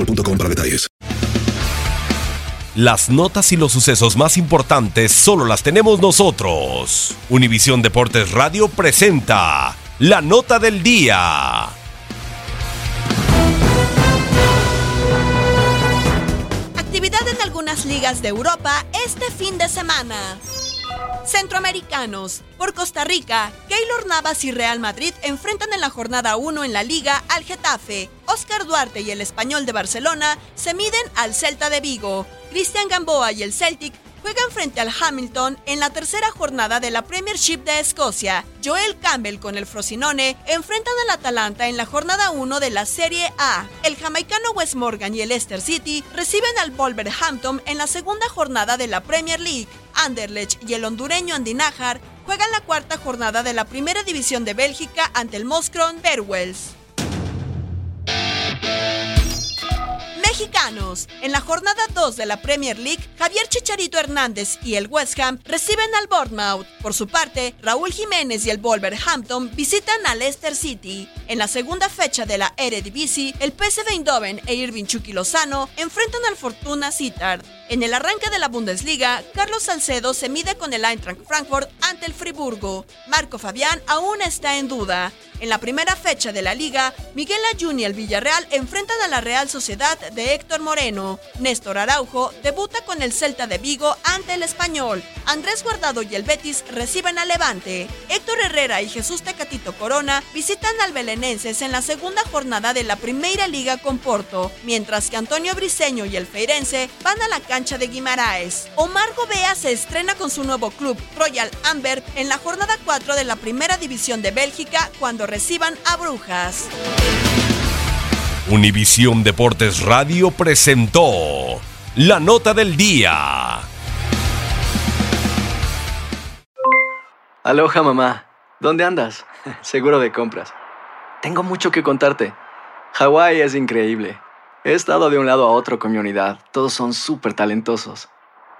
boostmobile.com para detalles. Las notas y los sucesos más importantes solo las tenemos nosotros. Univisión Deportes Radio presenta la nota del día. Actividad en algunas ligas de Europa este fin de semana. Centroamericanos. Por Costa Rica, Keylor Navas y Real Madrid enfrentan en la jornada 1 en la liga al Getafe. Oscar Duarte y el Español de Barcelona se miden al Celta de Vigo. Cristian Gamboa y el Celtic juegan frente al Hamilton en la tercera jornada de la Premiership de Escocia. Joel Campbell con el Frosinone enfrentan al Atalanta en la jornada 1 de la Serie A. El jamaicano Wes Morgan y el Leicester City reciben al Wolverhampton en la segunda jornada de la Premier League. Anderlecht y el hondureño Andy Najar juegan la cuarta jornada de la Primera División de Bélgica ante el Moskron Berwels. En la jornada 2 de la Premier League, Javier Chicharito Hernández y el West Ham reciben al Bournemouth. Por su parte, Raúl Jiménez y el Wolverhampton visitan al Leicester City. En la segunda fecha de la Eredivisie, el PSV Eindhoven e Irving Chucky Lozano enfrentan al Fortuna Sittard. En el arranque de la Bundesliga, Carlos Salcedo se mide con el Eintracht Frankfurt ante el Friburgo. Marco Fabián aún está en duda. En la primera fecha de la liga, Miguel Ayun y el Villarreal enfrentan a la Real Sociedad de Héctor Moreno. Néstor Araujo debuta con el Celta de Vigo ante el Español. Andrés Guardado y el Betis reciben al Levante. Héctor Herrera y Jesús Tecatito Corona visitan al Belenenses en la segunda jornada de la Primera Liga con Porto, mientras que Antonio Briseño y el Feirense van a la cancha de Guimaraes. Omar Gobea se estrena con su nuevo club, Royal En la jornada 4 de la Primera División de Bélgica cuando reciban a Brujas. Univisión Deportes Radio presentó la nota del día. Aloha mamá, ¿dónde andas? Seguro de compras. Tengo mucho que contarte. Hawái es increíble. He estado de un lado a otro con mi unidad. Todos son súper talentosos.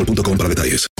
boostmobile.com para detalles.